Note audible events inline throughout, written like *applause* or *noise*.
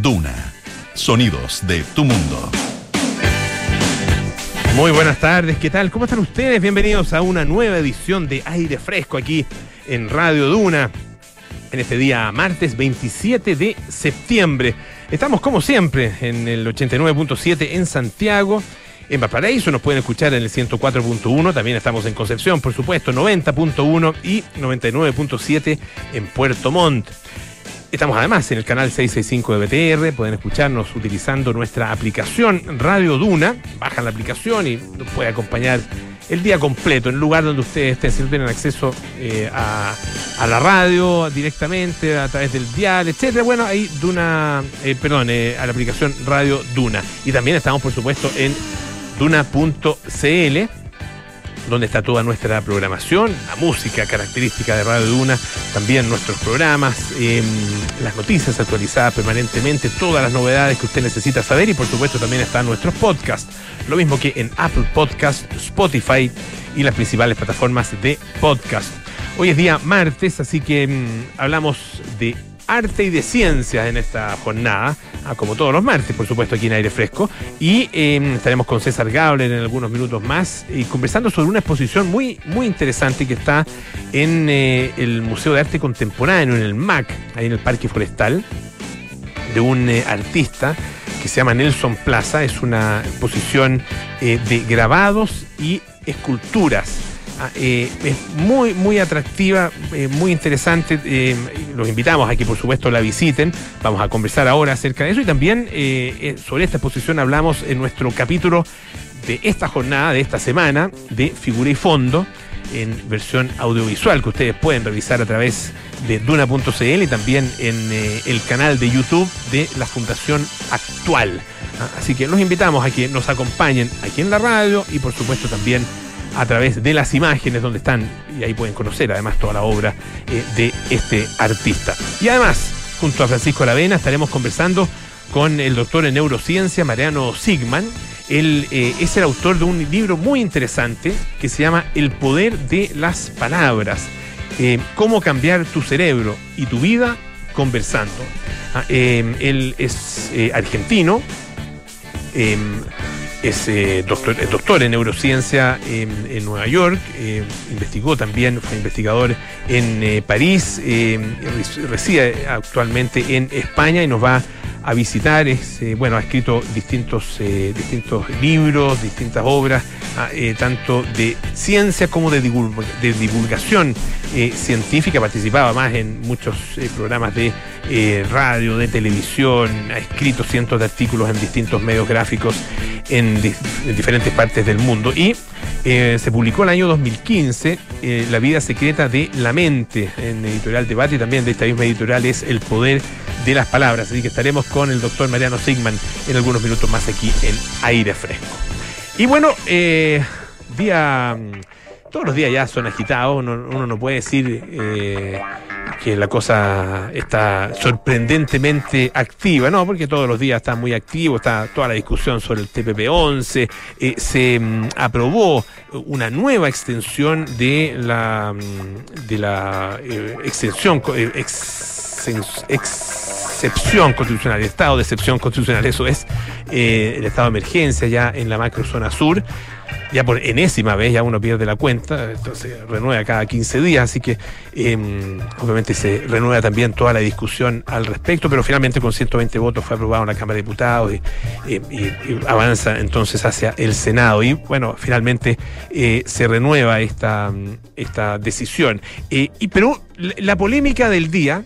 Duna. Sonidos de tu mundo. Muy buenas tardes, ¿qué tal? ¿Cómo están ustedes? Bienvenidos a una nueva edición de Aire Fresco aquí en Radio Duna, en este día martes 27 de septiembre. Estamos como siempre en el 89.7 en Santiago. En Valparaíso nos pueden escuchar en el 104.1, también estamos en Concepción, por supuesto, 90.1 y 99.7 en Puerto Montt. Estamos además en el canal 665 de BTR, pueden escucharnos utilizando nuestra aplicación Radio Duna, bajan la aplicación y nos puede acompañar el día completo, en el lugar donde ustedes estén, si tienen acceso eh, a, a, la radio directamente, a través del dial, etcétera. Bueno, ahí Duna, eh, perdón, eh, a la aplicación Radio Duna. Y también estamos, por supuesto, en duna.cl donde está toda nuestra programación, la música característica de Radio Duna, también nuestros programas, eh, las noticias actualizadas permanentemente, todas las novedades que usted necesita saber y por supuesto también están nuestros podcasts, lo mismo que en Apple Podcast, Spotify y las principales plataformas de podcast. Hoy es día martes, así que mmm, hablamos de arte y de ciencias en esta jornada, ah, como todos los martes, por supuesto, aquí en Aire Fresco. Y eh, estaremos con César Gabler en algunos minutos más y conversando sobre una exposición muy, muy interesante que está en eh, el Museo de Arte Contemporáneo, en el MAC, ahí en el Parque Forestal, de un eh, artista que se llama Nelson Plaza. Es una exposición de grabados y esculturas eh, es muy, muy atractiva, eh, muy interesante. Eh, los invitamos a que, por supuesto, la visiten. Vamos a conversar ahora acerca de eso y también sobre esta exposición hablamos en nuestro capítulo de esta jornada, de esta semana, de Figura y Fondo en versión audiovisual que ustedes pueden revisar a través de duna.cl y también en el canal de YouTube de la Fundación Actual. Ah, así que los invitamos a que nos acompañen aquí en la radio y por supuesto también a través de las imágenes donde están, y ahí pueden conocer además toda la obra eh, de este artista. Y además, junto a Francisco Lavena, estaremos conversando con el doctor en neurociencia, Mariano Sigman. Él eh, es el autor de un libro muy interesante que se llama El poder de las palabras. Eh, cómo cambiar tu cerebro y tu vida conversando. Ah, él es argentino es eh, doctor, es doctor en neurociencia en, Nueva York, eh, investigó también, fue investigador en eh, París, eh, reside actualmente en España y nos va a visitar. Es, eh, bueno, ha escrito distintos, distintos libros, distintas obras, ah, tanto de ciencia como de, divulg de divulgación científica. Participaba más en muchos programas de radio, de televisión, ha escrito cientos de artículos en distintos medios gráficos en, en diferentes partes del mundo. Y eh, se publicó el año 2015 eh, La vida secreta de la mente en Editorial Debate y también de esta misma editorial es El poder de las palabras. Así que estaremos con el doctor Mariano Sigman en algunos minutos más aquí en Aire Fresco. Y bueno, eh, día. Todos los días ya son agitados, uno, no puede decir eh, que la cosa está sorprendentemente activa, ¿no? Porque todos los días está muy activo, está toda la discusión sobre el TPP-11, eh, se mm, aprobó una nueva extensión de la, mm, de la extensión, ex, excepción constitucional, el estado de excepción constitucional, eso es eh, el estado de emergencia ya en la macrozona sur ya por enésima vez ya uno pierde la cuenta, entonces renueva cada 15 días, así que eh, obviamente se renueva también toda la discusión al respecto, pero finalmente con 120 votos fue aprobado en la Cámara de Diputados y, eh, avanza entonces hacia el Senado y bueno, finalmente eh, se renueva esta, esta decisión. y pero la polémica del día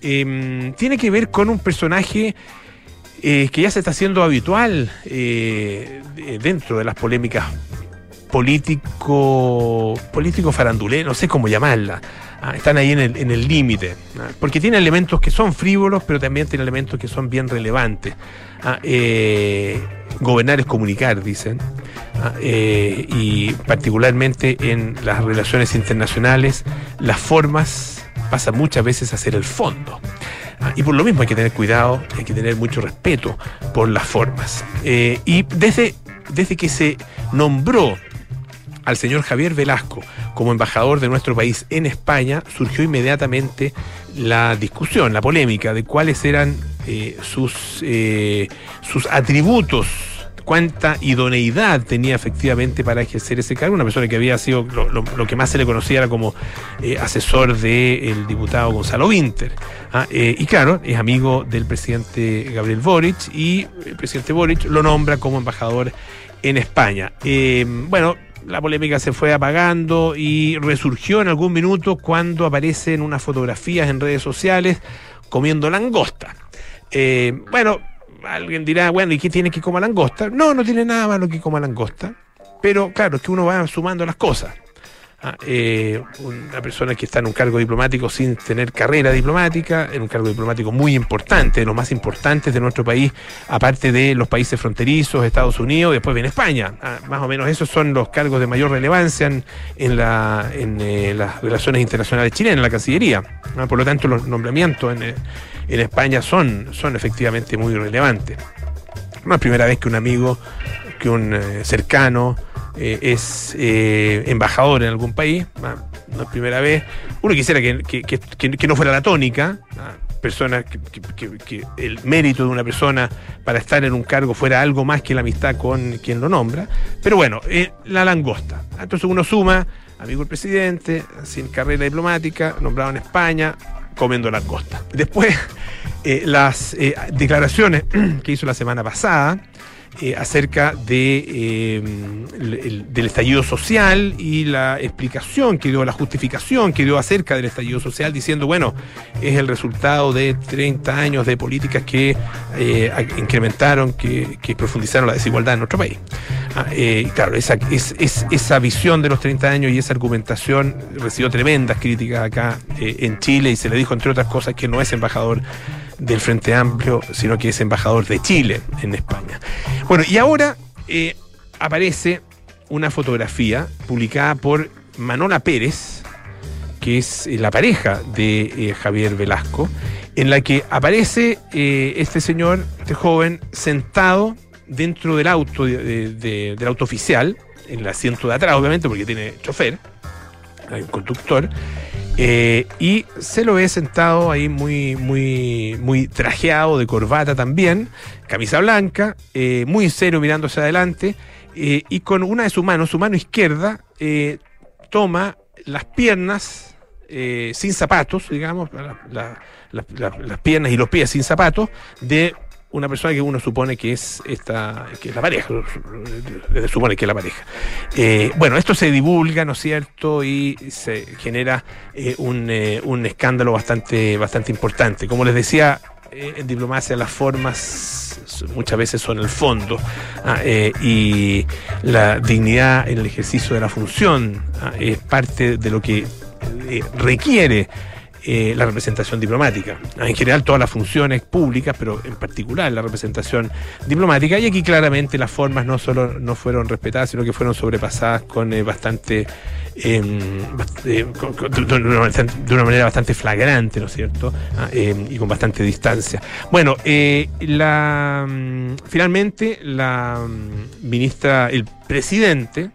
tiene que ver con un personaje eh, que ya se está haciendo habitual eh, dentro de las polémicas político, político farandulé, no sé cómo llamarla. Ah, están ahí en el límite, ¿ah? porque tiene elementos que son frívolos, pero también tiene elementos que son bien relevantes. Ah, eh, gobernar es comunicar, dicen, ah, y particularmente en las relaciones internacionales, las formas pasan muchas veces a ser el fondo. Ah, y por lo mismo hay que tener cuidado, hay que tener mucho respeto por las formas. Eh, y desde, desde que se nombró al señor Javier Velasco como embajador de nuestro país en España, surgió inmediatamente la discusión, la polémica de cuáles eran eh, sus, eh, sus atributos cuánta idoneidad tenía efectivamente para ejercer ese cargo, una persona que había sido lo, que más se le conocía era como eh, asesor del diputado Gonzalo Winter. ¿ah? Eh, y claro, es amigo del presidente Gabriel Boric y el presidente Boric lo nombra como embajador en España. Eh, bueno, la polémica se fue apagando y resurgió en algún minuto cuando aparecen unas fotografías en redes sociales comiendo langosta. bueno, alguien dirá, bueno, ¿y qué tiene que comer langosta? No, no tiene nada malo que coma langosta. Pero claro, es que uno va sumando las cosas. Ah, eh, una persona que está en un cargo diplomático sin tener carrera diplomática, en un cargo diplomático muy importante, de los más importantes de nuestro país, aparte de los países fronterizos, Estados Unidos, después viene España. Ah, más o menos esos son los cargos de mayor relevancia en eh, las relaciones internacionales chilenas, en la Cancillería. Ah, por lo tanto, los nombramientos en, eh, en España son, son efectivamente muy relevantes. No es primera vez que un amigo, que un eh, cercano eh, es eh, embajador en algún país, no es primera vez. Uno quisiera que, no fuera la tónica, persona que, el mérito de una persona para estar en un cargo fuera algo más que la amistad con quien lo nombra. Pero bueno, la langosta. Entonces uno suma, amigo del presidente, sin carrera diplomática, nombrado en España, comiendo langosta. Después, eh, las eh, declaraciones *clears throat* que hizo la semana pasada eh, acerca de, del estallido social y la explicación que dio, la justificación que dio acerca del estallido social, diciendo, bueno, es el resultado de 30 años de políticas que incrementaron, que, profundizaron la desigualdad en nuestro país. Ah, claro, esa, es, esa visión de los 30 años y esa argumentación recibió tremendas críticas acá en Chile y se le dijo, entre otras cosas, que no es embajador del Frente Amplio, sino que es embajador de Chile en España. Bueno, y ahora eh, aparece una fotografía publicada por Manola Pérez, que es eh, la pareja de eh, Javier Velasco, en la que aparece este señor, este joven, sentado dentro del auto, del auto oficial, en el asiento de atrás, obviamente, porque tiene chofer, hay un conductor, eh, y se lo ve sentado ahí muy, muy, muy trajeado, de corbata también, camisa blanca, eh, muy serio mirando hacia adelante, eh, y con una de sus manos, su mano izquierda, toma las piernas sin zapatos, digamos, las piernas y los pies sin zapatos, de una persona que uno supone que es esta que es la pareja, se supone que es la pareja. Eh, bueno, esto se divulga, ¿no es cierto? Y se genera eh, un, eh, un, escándalo bastante, bastante importante. Como les decía, en diplomacia las formas muchas veces son el fondo ah, y la dignidad en el ejercicio de la función ah, es parte de lo que requiere eh, la representación diplomática. En general todas las funciones públicas, pero en particular la representación diplomática. Y aquí claramente las formas no solo no fueron respetadas, sino que fueron sobrepasadas con eh, bastante em, eh, de, una, manera bastante flagrante, ¿no es cierto? Ah, em, y con bastante distancia. Bueno, la mm, finalmente la mm, ministra, el presidente,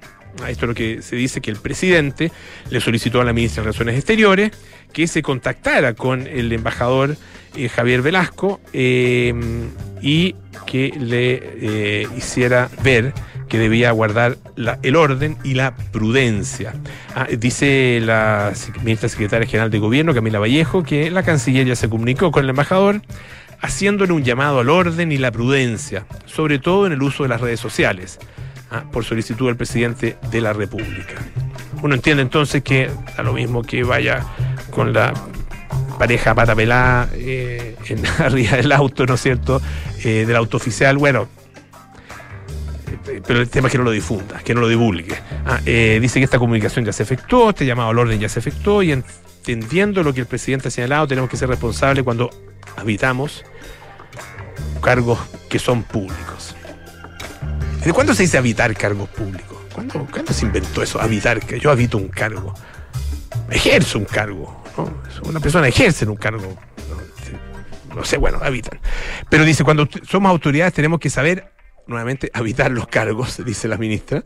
esto es lo que se dice que el presidente le solicitó a la ministra de Relaciones Exteriores que se contactara con el embajador eh, Javier Velasco eh, y que le eh, hiciera ver que debía guardar el orden y la prudencia. Ah, dice la ministra secretaria general de gobierno, Camila Vallejo, que la canciller ya se comunicó con el embajador haciéndole un llamado al orden y la prudencia, sobre todo en el uso de las redes sociales, ah, por solicitud del presidente de la República. Uno entiende entonces que da lo mismo que vaya con la pareja pata pelada eh, *laughs* arriba del auto, ¿no es cierto? Eh, del auto oficial, bueno. Eh, pero el tema es que no lo difunda, que no lo divulgue. Ah, dice que esta comunicación ya se efectuó, este llamado al orden ya se efectuó y entendiendo lo que el presidente ha señalado, tenemos que ser responsables cuando habitamos cargos que son públicos. ¿De cuándo se dice habitar cargos públicos? ¿Cuándo, ¿Cuándo, se inventó eso? Habitar, que yo habito un cargo. Ejerzo un cargo. Una persona ejerce un cargo. No, sé, bueno, habitan. Pero dice, cuando somos autoridades tenemos que saber nuevamente habitar los cargos, *laughs* dice la ministra,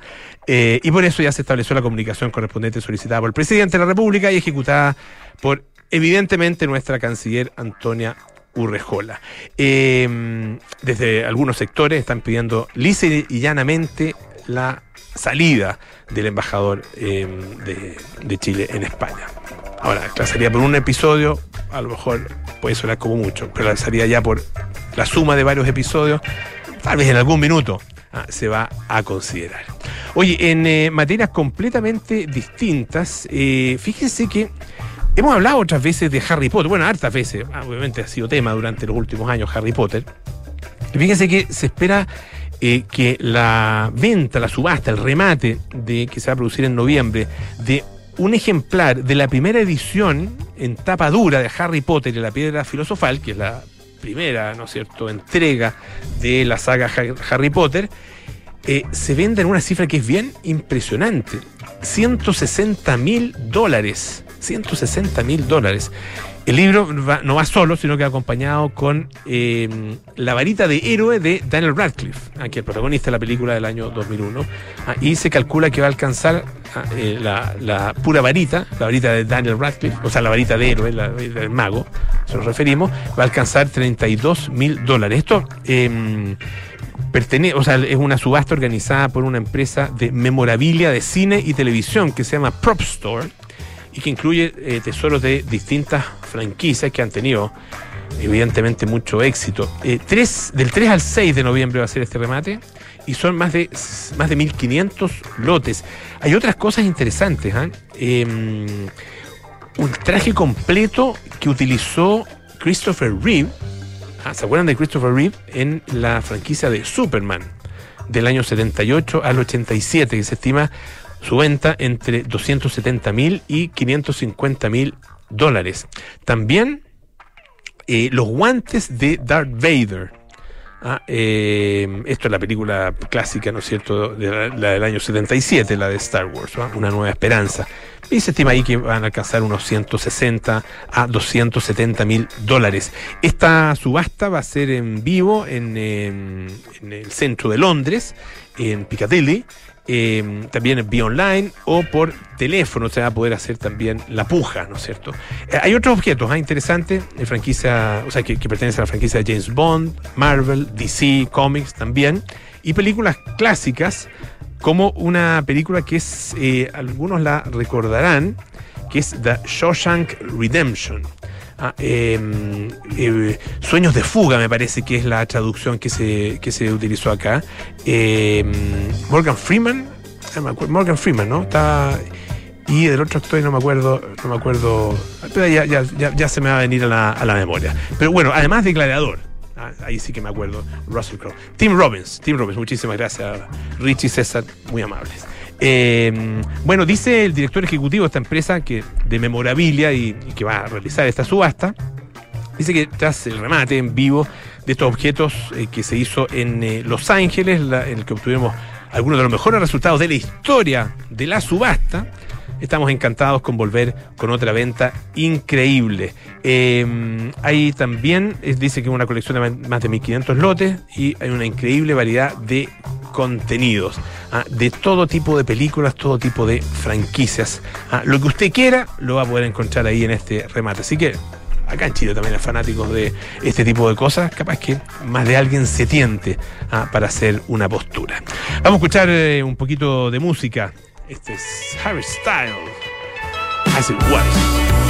eh, y por eso ya se estableció la comunicación correspondiente solicitada por el presidente de la República y ejecutada por, evidentemente, nuestra canciller Antonia Urrejola. Eh, desde algunos sectores están pidiendo lisa y llanamente la salida del embajador de, de, Chile en España. Ahora, la salida por un episodio, a lo mejor puede sonar como mucho, pero la salida ya por la suma de varios episodios, tal vez en algún minuto ah, se va a considerar. Oye, en eh, materias completamente distintas, eh, fíjense que hemos hablado otras veces de Harry Potter, bueno, hartas veces, ah, obviamente ha sido tema durante los últimos años Harry Potter. Y fíjense que se espera eh, que la venta, la subasta, el remate de que se va a producir en noviembre de un ejemplar de la primera edición en tapa dura de Harry Potter y la piedra filosofal, que es la primera, ¿no es cierto?, entrega de la saga Harry Potter, eh, se vende en una cifra que es bien impresionante. 160 mil dólares. 160 mil dólares. El libro no va solo, sino que acompañado con eh, La varita de héroe de Daniel Radcliffe, aquí el protagonista de la película del año 2001. Ah, y se calcula que va a alcanzar ah, eh, la, pura varita, la varita de Daniel Radcliffe, o sea, la varita de héroe, la mago, se nos referimos, va a alcanzar 32 mil dólares. Esto eh, pertenece, o sea, es una subasta organizada por una empresa de memorabilia de cine y televisión que se llama Prop Store y que incluye eh, tesoros de distintas franquicias que han tenido evidentemente mucho éxito. Eh, tres, del 3 al 6 de noviembre va a ser este remate y son más de, más de 1.500 lotes. Hay otras cosas interesantes. ¿eh? un traje completo que utilizó Christopher Reeve. ¿ah? ¿Se acuerdan de Christopher Reeve? En la franquicia de Superman del año 78 al 87, que se estima su venta entre 270 mil y 550 mil dólares. También eh, los guantes de Darth Vader. Ah, eh, esto es la película clásica, ¿no es cierto?, de la, del año 77, la de Star Wars, Una Nueva Esperanza. Y se estima ahí que van a alcanzar unos 160 a 270 mil dólares. Esta subasta va a ser en vivo en, en el centro de Londres, en Piccadilly, eh, también vía online o por teléfono se va a poder hacer también la puja, ¿no es cierto? Eh, hay otros objetos ¿eh? interesantes de franquicia, o sea, que, que, pertenecen a la franquicia de James Bond, Marvel, DC, Comics también, y películas clásicas, como una película que es, eh, algunos la recordarán, que es The Shawshank Redemption. Ah, em, eh, Sueños de fuga, me parece que es la traducción que se, que se utilizó acá. Eh, Morgan Freeman, Morgan Freeman, ¿no? Está. Y del otro actor no me acuerdo, no me acuerdo. Pero ya, ya, ya, se me va a venir a la, a la memoria. Pero bueno, además de Gladiador. Ah, ahí sí que me acuerdo. Russell Crowe. Tim Robbins. Tim Robbins, muchísimas gracias. Richie César, muy amables. Eh, bueno, dice el director ejecutivo de esta empresa que de memorabilia y, que va a realizar esta subasta, dice que tras el remate en vivo de estos objetos eh, que se hizo en eh, Los Ángeles, en el que obtuvimos algunos de los mejores resultados de la historia de la subasta, estamos encantados con volver con otra venta increíble. Eh, hay también, dice que una colección de más de 1500 lotes y hay una increíble variedad de contenidos, ¿ah? de todo tipo de películas, todo tipo de franquicias. ¿ah? Lo que usted quiera lo va a poder encontrar ahí en este remate. Así que acá en Chile también hay fanáticos de este tipo de cosas, capaz que más de alguien se tiente ¿ah? para hacer una postura. Vamos a escuchar eh, un poquito de música. Este es Harry Styles. As it was.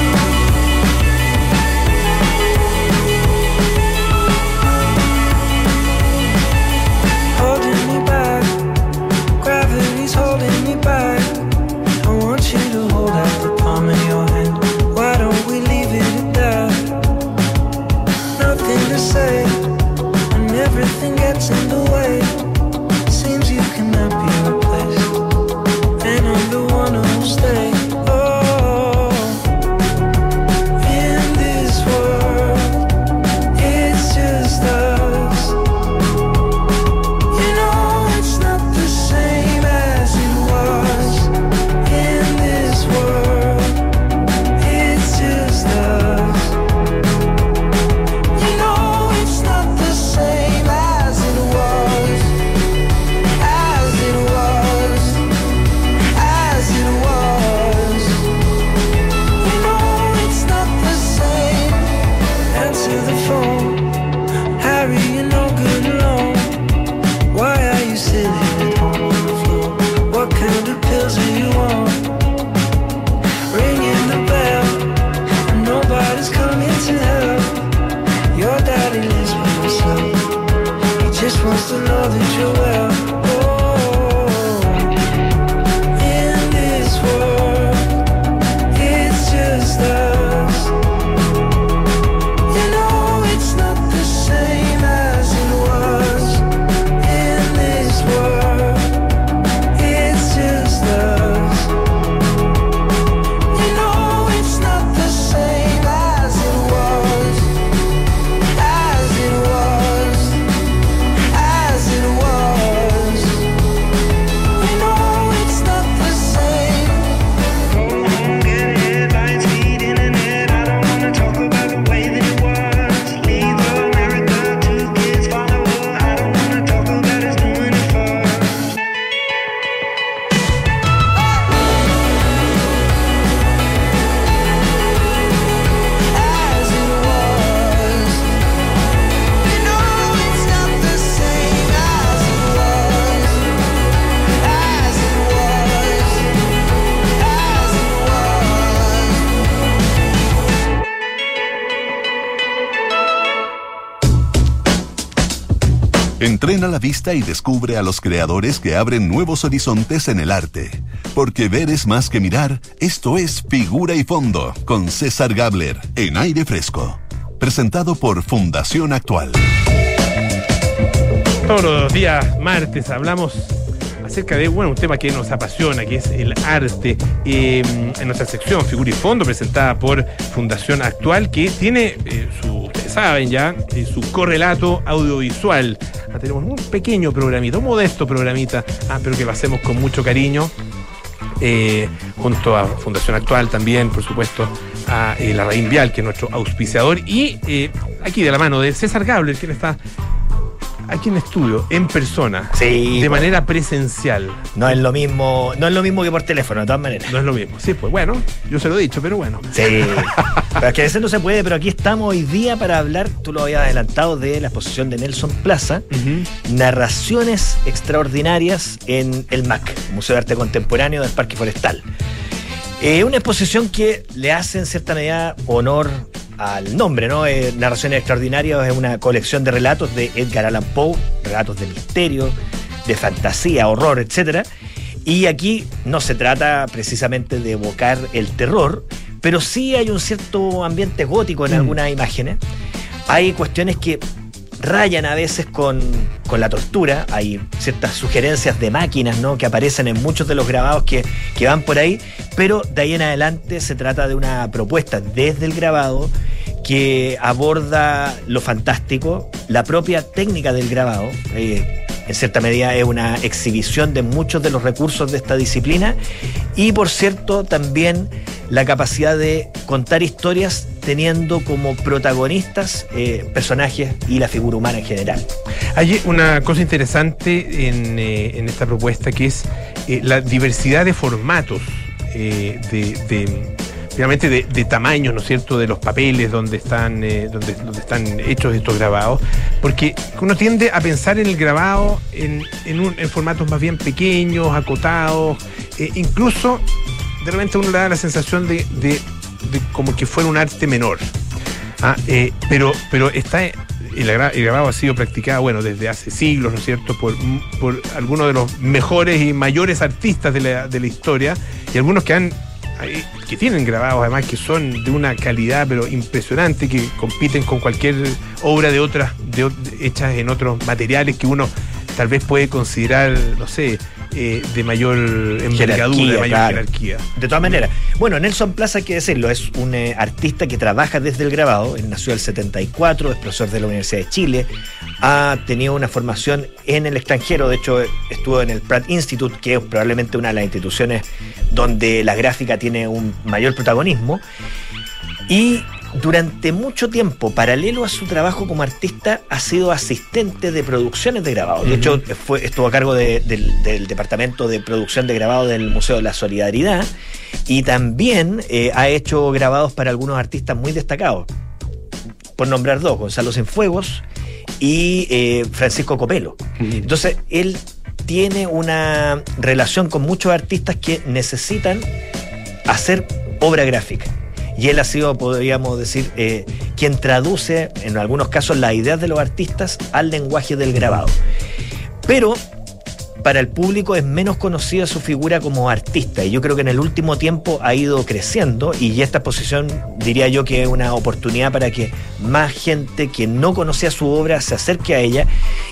Entrena la vista y descubre a los creadores que abren nuevos horizontes en el arte. Porque ver es más que mirar, esto es Figura y Fondo, con César Gabler, en aire fresco. Presentado por Fundación Actual. Todos los días martes hablamos acerca de bueno, un tema que nos apasiona, que es el arte, eh, en nuestra sección Figura y Fondo, presentada por Fundación Actual, que tiene eh, saben ya, eh, su correlato audiovisual. Tenemos un pequeño programita, un modesto programita, ah, pero que lo hacemos con mucho cariño. eh, junto a Fundación Actual también, por supuesto, a eh, la Raín Vial, que es nuestro auspiciador, y eh, aquí de la mano de César Gabler, quien está aquí en estudio, en persona, Sí, de pues. manera presencial. No es lo mismo, no es lo mismo que por teléfono, de todas maneras. No es lo mismo. Sí, pues bueno, yo se lo he dicho, pero bueno. Sí. pero es que a veces no se puede, pero aquí estamos hoy día para hablar, tú lo habías adelantado, de la exposición de Nelson Plaza. Narraciones Extraordinarias en el MAC, Museo de Arte Contemporáneo del Parque Forestal. Eh, una exposición que le hace en cierta medida honor al nombre, ¿no? Eh, Narraciones Extraordinarias es una colección de relatos de Edgar Allan Poe, relatos de misterio, de fantasía, horror, etc. Y aquí no se trata precisamente de evocar el terror, pero sí hay un cierto ambiente gótico en Mm. algunas imágenes. Hay cuestiones que rayan a veces con, con la tortura, hay ciertas sugerencias de máquinas ¿no? que aparecen en muchos de los grabados que, que van por ahí, pero de ahí en adelante se trata de una propuesta desde el grabado que aborda lo fantástico, la propia técnica del grabado. eh, en cierta medida es una exhibición de muchos de los recursos de esta disciplina y por cierto también la capacidad de contar historias teniendo como protagonistas eh, personajes y la figura humana en general. Hay una cosa interesante en, eh, en esta propuesta que es eh, la diversidad de formatos, de, de, de, de tamaños, ¿no es cierto?, de los papeles donde están, donde, donde están hechos estos grabados, porque uno tiende a pensar en el grabado en, en, un- en formatos más bien pequeños, acotados, incluso de repente uno le da la sensación de, de- como que fuera un arte menor. Ah, eh, pero, pero está el, gra- el grabado ha sido practicado, bueno, desde hace siglos, ¿no es cierto?, por, por algunos de los mejores y mayores artistas de la, de la historia, y algunos que han que tienen grabados además que son de una calidad pero impresionante, que compiten con cualquier obra de otras, de, hechas en otros materiales que uno tal vez puede considerar, no sé, eh, de mayor envergadura, de mayor claro. jerarquía. De todas maneras, bueno, Nelson Plaza, hay que decirlo, es un eh, artista que trabaja desde el grabado. Nació el 74, es profesor de la Universidad de Chile, ha tenido una formación en el extranjero, de hecho, estuvo en el Pratt Institute, que es probablemente una de las instituciones donde la gráfica tiene un mayor protagonismo. Y durante mucho tiempo, paralelo a su trabajo como artista, ha sido asistente de producciones de grabado. De hecho, fue, estuvo a cargo de- del, del departamento de producción de grabado del Museo de la Solidaridad y también eh, ha hecho grabados para algunos artistas muy destacados. Por nombrar dos, Gonzalo Cienfuegos y eh, Francisco Copelo. Entonces, él tiene una relación con muchos artistas que necesitan hacer obra gráfica. Y él ha sido, podríamos decir, eh, quien traduce en algunos casos las ideas de los artistas al lenguaje del grabado. Pero para el público es menos conocida su figura como artista y yo creo que en el último tiempo ha ido creciendo y esta exposición diría yo que es una oportunidad para que más gente que no conocía su obra se acerque a ella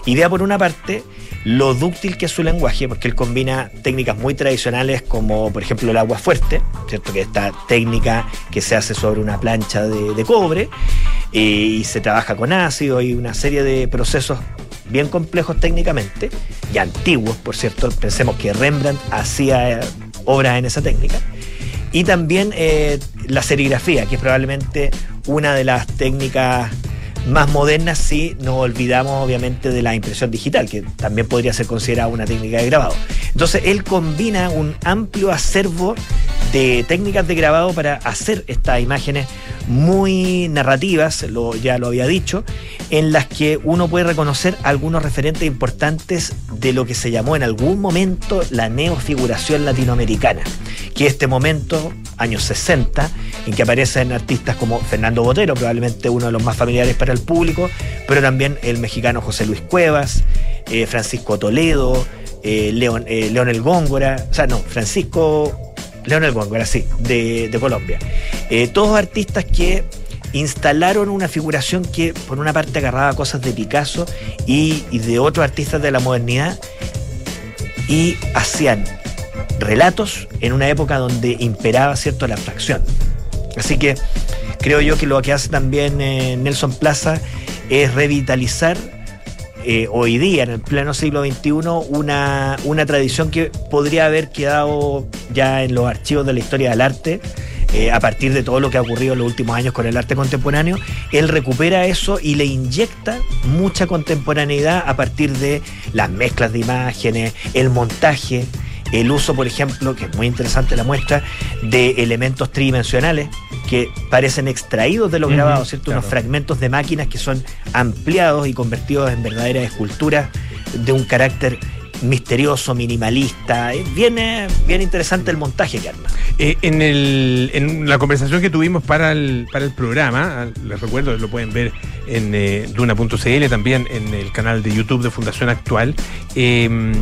y vea por una parte lo dúctil que es su lenguaje, porque él combina técnicas muy tradicionales como por ejemplo el agua fuerte, ¿cierto? Que esta técnica que se hace sobre una plancha de, cobre eh, y se trabaja con ácido y una serie de procesos bien complejos técnicamente y antiguos, por cierto. Pensemos que Rembrandt hacía eh, obras en esa técnica. Y también eh, la serigrafía, que es probablemente una de las técnicas más modernas si nos olvidamos obviamente de la impresión digital, que también podría ser considerada una técnica de grabado. Entonces él combina un amplio acervo de técnicas de grabado para hacer estas imágenes muy narrativas, lo, ya lo había dicho, en las que uno puede reconocer algunos referentes importantes de lo que se llamó en algún momento la neofiguración latinoamericana, que este momento, años 60, en que aparecen artistas como Fernando Botero, probablemente uno de los más familiares para público, pero también el mexicano José Luis Cuevas, eh, Francisco Toledo, eh, León, eh, Góngora, o sea, no, Francisco Leonel Góngora, sí, de, Colombia. Eh, todos artistas que instalaron una figuración que por una parte agarraba cosas de Picasso y, y de otros artistas de la modernidad y hacían relatos en una época donde imperaba cierto la abstracción. Así que creo yo que lo que hace también eh, Nelson Plaza es revitalizar eh, hoy día, en el pleno siglo XXI, una, una tradición que podría haber quedado ya en los archivos de la historia del arte. eh, a partir de todo lo que ha ocurrido en los últimos años con el arte contemporáneo, él recupera eso y le inyecta mucha contemporaneidad a partir de las mezclas de imágenes, el montaje, el uso, por ejemplo, que es muy interesante la muestra, de elementos tridimensionales que parecen extraídos de los grabados, ¿cierto? claro. Unos fragmentos de máquinas que son ampliados y convertidos en verdaderas esculturas de un carácter misterioso, minimalista. Bien, eh, bien interesante el montaje que arma. Eh, en, el, en la conversación que tuvimos para el, para el programa, les recuerdo, lo pueden ver en eh, duna.cl, también en el canal de YouTube de Fundación Actual. eh,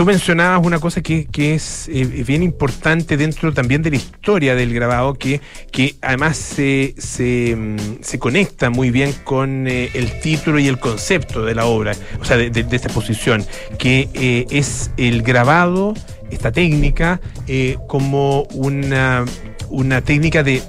tú mencionabas una cosa que, que es eh, bien importante dentro también de la historia del grabado, que, que además se, se, mm, se conecta muy bien con eh, el título y el concepto de la obra, o sea, de, de- de esta exposición, que eh, es el grabado, esta técnica, como una, una técnica de,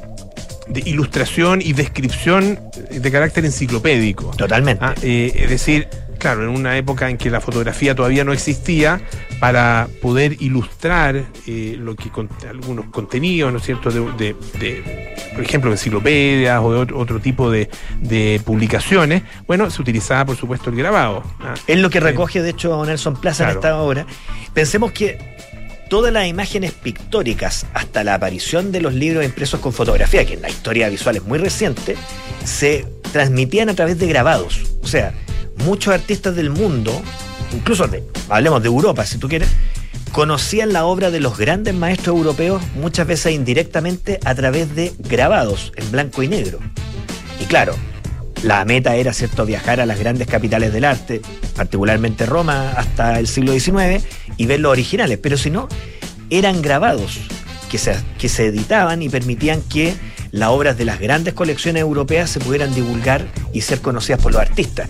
de ilustración y descripción de carácter enciclopédico. Totalmente. Ah, eh, es decir, claro, en una época en que la fotografía todavía no existía, para poder ilustrar eh, lo que con- algunos contenidos, ¿no es cierto?, de, de- de, por ejemplo, enciclopedias o de otro, otro tipo de, de publicaciones, bueno, se utilizaba, por supuesto, el grabado. ah. Es lo que Eh, recoge, de hecho, Nelson Plaza Claro. en esta obra. Pensemos que todas las imágenes pictóricas, hasta la aparición de los libros impresos con fotografía, que en la historia visual es muy reciente, se transmitían a través de grabados. O sea, muchos artistas del mundo, incluso de, hablemos de Europa, si tú quieres, conocían la obra de los grandes maestros europeos muchas veces indirectamente a través de grabados en blanco y negro. Y claro, la meta era, ¿cierto?, viajar a las grandes capitales del arte, particularmente Roma, hasta el siglo XIX, y ver los originales. Pero si no, eran grabados que se, que se editaban y permitían que las obras de las grandes colecciones europeas se pudieran divulgar y ser conocidas por los artistas.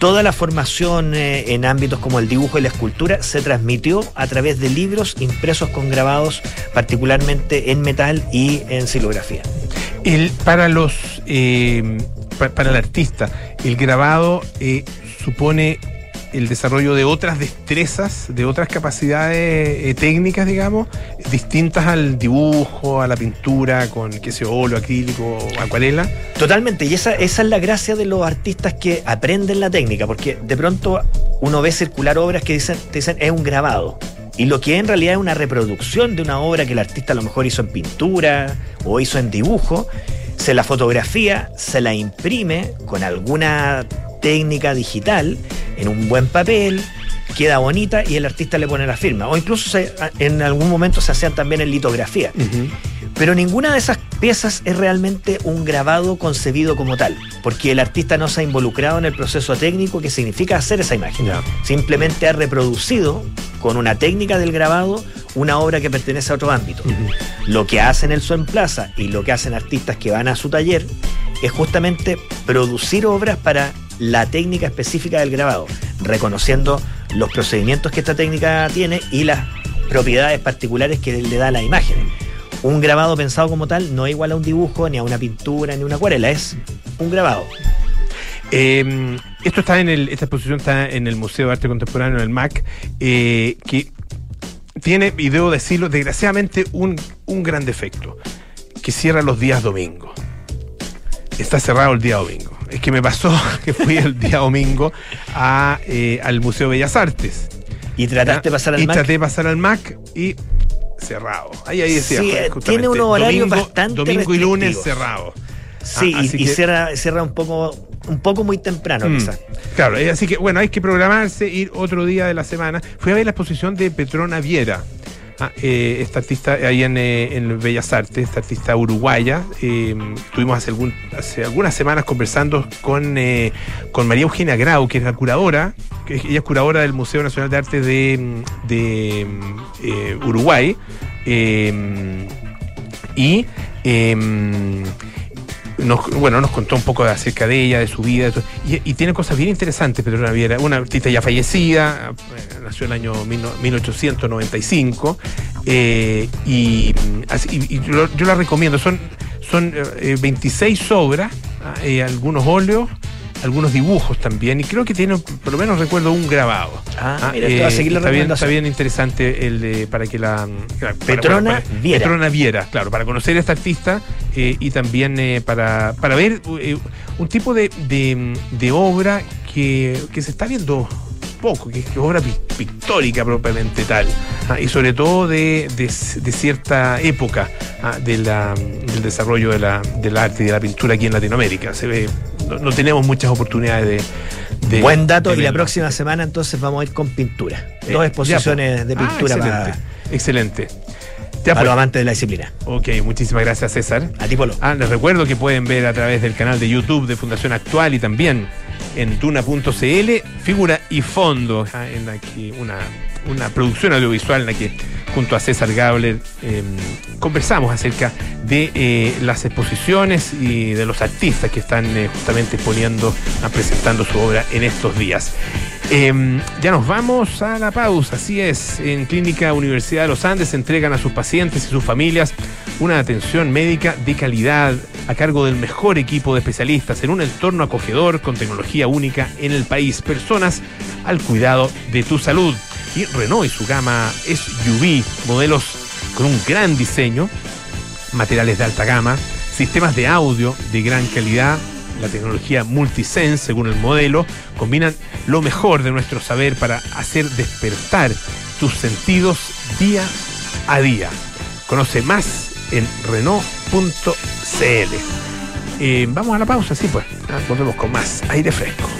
Toda la formación eh, en ámbitos como el dibujo y la escultura se transmitió a través de libros impresos con grabados, particularmente en metal y en silografía. El, para los eh, pa- para el artista, el grabado eh, supone el desarrollo de otras destrezas, de otras capacidades eh, técnicas, digamos, distintas al dibujo, a la pintura, con qué sé óleo, acrílico, acuarela. Totalmente, y esa, esa es la gracia de los artistas que aprenden la técnica, porque de pronto uno ve circular obras que dicen, te dicen es un grabado. Y lo que en realidad es una reproducción de una obra que el artista a lo mejor hizo en pintura o hizo en dibujo, se la fotografía, se la imprime con alguna técnica digital en un buen papel, queda bonita y el artista le pone la firma. O incluso se- en algún momento se hacían también en litografía. Pero ninguna de esas piezas es realmente un grabado concebido como tal, porque el artista no se ha involucrado en el proceso técnico que significa hacer esa imagen. Ya. Simplemente ha reproducido con una técnica del grabado una obra que pertenece a otro ámbito. Lo que hacen el en Plaza y lo que hacen artistas que van a su taller es justamente producir obras para la técnica específica del grabado, reconociendo los procedimientos que esta técnica tiene y las propiedades particulares que le da a la imagen. Un grabado pensado como tal no es igual a un dibujo, ni a una pintura, ni a una acuarela, es un grabado. Eh, esto está en el, esta exposición está en el Museo de Arte Contemporáneo del MAC, eh, que tiene, y debo decirlo, desgraciadamente un, un gran defecto, que cierra los días domingo. Está cerrado el día domingo. Es que me pasó *laughs* que fui el día domingo a, eh, al Museo de Bellas Artes. Y trataste de pasar al y MAC. traté de pasar al MAC y cerrado. Ahí, ahí decía. Sí, eh, tiene unos horarios domingo- bastante Domingo y lunes cerrado. Sí, Ah, y, y que- cierra, cierra un poco un poco muy temprano, Mm, quizás. Claro, eh, así que bueno, hay que programarse, ir otro día de la semana. Fui a ver la exposición de Petrona Viera. Ah, eh, esta artista ahí en, eh, en Bellas Artes, esta artista uruguaya. eh, estuvimos hace, algunas semanas conversando con, con María Eugenia Grau, que es la curadora, ella es curadora del Museo Nacional de Arte de, de, Uruguay. y em, nos, bueno, nos contó un poco acerca de ella, de su vida, y, tiene cosas bien interesantes, Pedro Naviera, una artista ya fallecida, eh, nació en el año mil no- 1895, eh, y, y- y yo, yo la recomiendo, son, son eh, 26 obras, eh, algunos óleos, algunos dibujos también, y creo que tiene, por lo menos recuerdo, un grabado. Ah, mira, te voy a seguir la está, bien, está bien interesante el de, para que la... para- Petrona para- para- Viera. Petrona Viera, claro, para conocer a esta artista eh, y también eh, para, para ver eh, un tipo de, de- de obra que, que se está viendo poco, que es obra pi- pictórica propiamente tal, ah, y sobre todo de, de de cierta época ah, de la- del desarrollo de la, del arte y de la pintura aquí en Latinoamérica. Se ve, no, no tenemos muchas oportunidades de... de- Buen dato, de y la próxima semana entonces vamos a ir con pintura. Eh, Dos exposiciones pues. de Ah, pintura para, excelente. Excelente. Ya, para los pues. amantes de la disciplina. Ok, muchísimas gracias César. A ti, Polo. Ah, les recuerdo que pueden ver a través del canal de YouTube de Fundación Actual y también en tuna.cl, figura y fondo, ah, en la que una, una producción audiovisual en la que junto a César Gabler eh, conversamos acerca de eh, las exposiciones y de los artistas que están eh, justamente exponiendo, ah, presentando su obra en estos días. Eh, ya nos vamos a la pausa, así es. En Clínica Universidad de los Andes entregan a sus pacientes y sus familias una atención médica de calidad a cargo del mejor equipo de especialistas en un entorno acogedor con tecnología única en el país. Personas al cuidado de tu salud. Y Renault y su gama SUV, modelos con un gran diseño, materiales de alta gama, sistemas de audio de gran calidad, la tecnología Multisense según el modelo, combinan lo mejor de nuestro saber para hacer despertar tus sentidos día a día. Conoce más en Renault.cl. Eh, vamos a la pausa, sí, pues. Ah, volvemos con más aire fresco.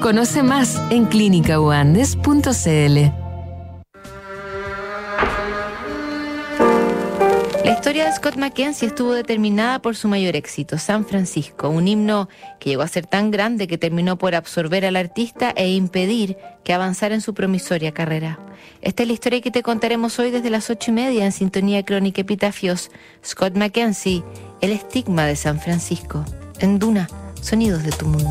Conoce más en clínicauandes.cl. La historia de Scott Mackenzie estuvo determinada por su mayor éxito, San Francisco, un himno que llegó a ser tan grande que terminó por absorber al artista e impedir que avanzara en su promisoria carrera. Esta es la historia que te contaremos hoy desde las ocho y media en Sintonía Crónica Epitafios. Scott Mackenzie, el estigma de San Francisco. En Duna, sonidos de tu mundo.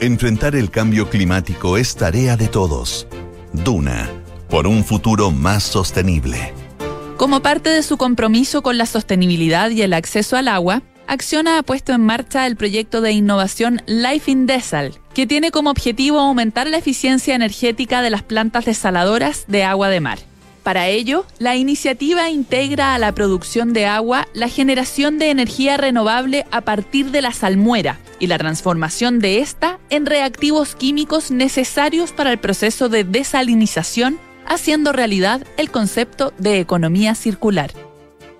Enfrentar el cambio climático es tarea de todos. Duna, por un futuro más sostenible. Como parte de su compromiso con la sostenibilidad y el acceso al agua, Acciona ha puesto en marcha el proyecto de innovación Life in Desal, que tiene como objetivo aumentar la eficiencia energética de las plantas desaladoras de agua de mar. Para ello, la iniciativa integra a la producción de agua la generación de energía renovable a partir de la salmuera y la transformación de esta en reactivos químicos necesarios para el proceso de desalinización, haciendo realidad el concepto de economía circular.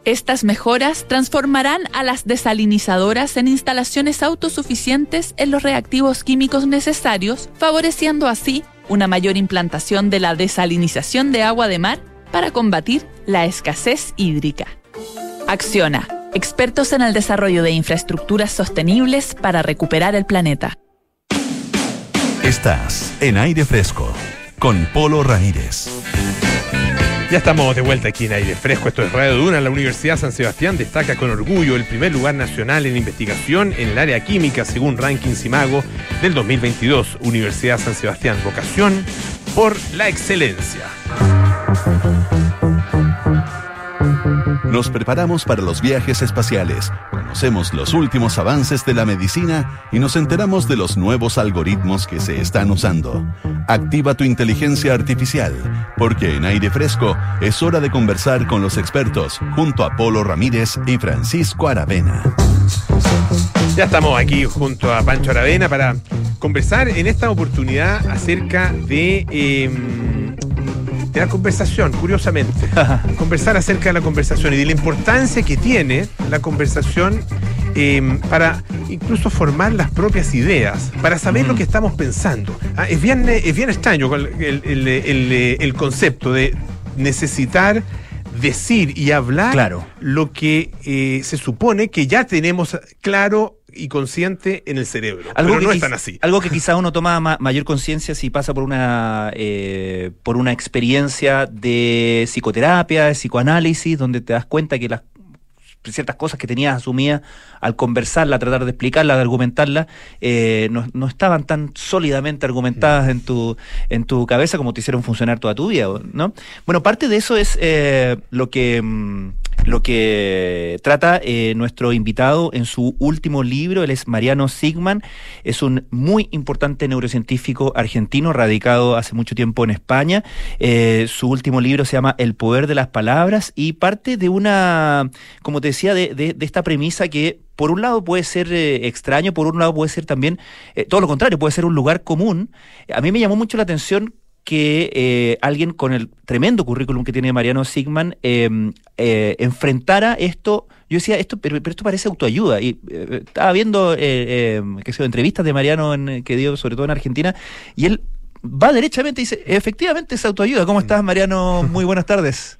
Estas mejoras transformarán a las desalinizadoras en instalaciones autosuficientes en los reactivos químicos necesarios, favoreciendo así una mayor implantación de la desalinización de agua de mar para combatir la escasez hídrica. Acciona, expertos en el desarrollo de infraestructuras sostenibles para recuperar el planeta. Estás en aire fresco con Polo Ramírez. Ya estamos de vuelta aquí en aire fresco. Esto es Radio Duna. La Universidad San Sebastián destaca con orgullo el primer lugar nacional en investigación en el área química según Ranking Simago del 2022. Universidad San Sebastián, vocación por la excelencia. Nos preparamos para los viajes espaciales, conocemos los últimos avances de la medicina y nos enteramos de los nuevos algoritmos que se están usando. Activa tu inteligencia artificial, porque en aire fresco es hora de conversar con los expertos junto a Polo Ramírez y Francisco Aravena. Ya estamos aquí junto a Pancho Aravena para conversar en esta oportunidad acerca de, eh, de la conversación, curiosamente. *laughs* conversar acerca de la conversación y de la importancia que tiene la conversación eh, para incluso formar las propias ideas, para saber lo que estamos pensando. Ah, es, bien, es bien extraño el, el- el- el- el concepto de necesitar decir y hablar Claro. lo que eh, se supone que ya tenemos claro y consciente en el cerebro. Algo pero que no es tan así. Algo que quizá uno toma ma- mayor conciencia si pasa por una eh, por una experiencia de psicoterapia, de psicoanálisis, donde te das cuenta que las ciertas cosas que tenías asumidas al conversarla, tratar de explicarla, de argumentarla, eh, no, no estaban tan sólidamente argumentadas en tu, en tu cabeza como te hicieron funcionar toda tu vida, ¿no? Bueno, parte de eso es eh, lo que mm, lo que trata eh, nuestro invitado en su último libro, él es Mariano Sigman, es un muy importante neurocientífico argentino, radicado hace mucho tiempo en España. Eh, su último libro se llama El poder de las palabras y parte de una, como te decía, de, de- de esta premisa que por un lado puede ser eh, extraño, por un lado puede ser también, todo lo contrario, puede ser un lugar común. A mí me llamó mucho la atención que eh, alguien con el tremendo currículum que tiene Mariano Sigman eh, eh, enfrentara esto. Yo decía, esto, pero, pero esto parece autoayuda. Y eh, estaba viendo eh, eh, qué sé yo, entrevistas de Mariano en- que dio, sobre todo en Argentina, y él va derechamente y dice, efectivamente es autoayuda. ¿Cómo estás, Mariano? Muy buenas tardes.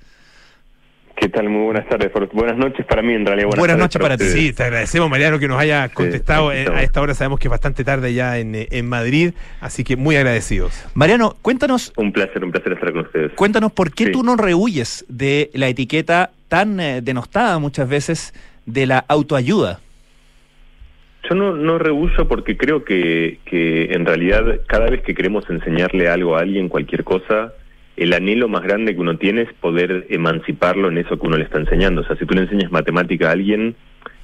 ¿Qué tal? Muy buenas tardes. Buenas noches para mí, en realidad. Buenas, Buenas noches para ti. Sí, te agradecemos, Mariano, que nos haya contestado. Eh, a esta hora sabemos que es bastante tarde ya en, eh, en Madrid, así que muy agradecidos. Mariano, cuéntanos, Un placer, un placer estar con ustedes. cuéntanos por qué Sí. tú no rehuyes de la etiqueta tan eh, denostada muchas veces de la autoayuda. Yo no, no rehuyo porque creo que, que en realidad cada vez que queremos enseñarle algo a alguien, cualquier cosa, el anhelo más grande que uno tiene es poder emanciparlo en eso que uno le está enseñando. O sea, si tú le enseñas matemática a alguien,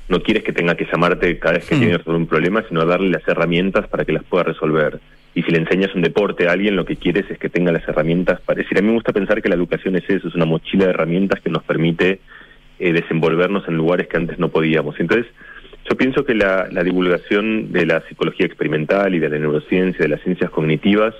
no quieres que tenga que llamarte cada vez que Hmm. tiene que resolver un problema, sino darle las herramientas para que las pueda resolver. Y si le enseñas un deporte a alguien, lo que quieres es que tenga las herramientas para decir. A mí me gusta pensar que la educación es eso, es una mochila de herramientas que nos permite eh, desenvolvernos en lugares que antes no podíamos. Entonces, yo pienso que la, la divulgación de la psicología experimental y de la neurociencia, de las ciencias cognitivas,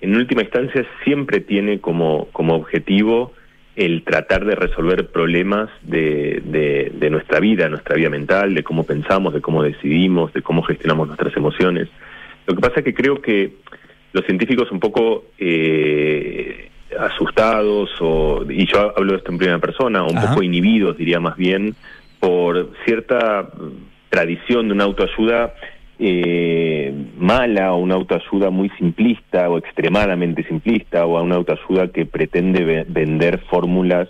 en última instancia siempre tiene como, como objetivo el tratar de resolver problemas de, de, de nuestra vida, nuestra vida mental, de cómo pensamos, de cómo decidimos, de cómo gestionamos nuestras emociones. Lo que pasa es que creo que los científicos un poco eh, asustados, o, y yo hablo de esto en primera persona, o un Ajá. poco inhibidos, diría más bien, por cierta tradición de una autoayuda eh, mala o una autoayuda muy simplista o extremadamente simplista o a una autoayuda que pretende ve- vender fórmulas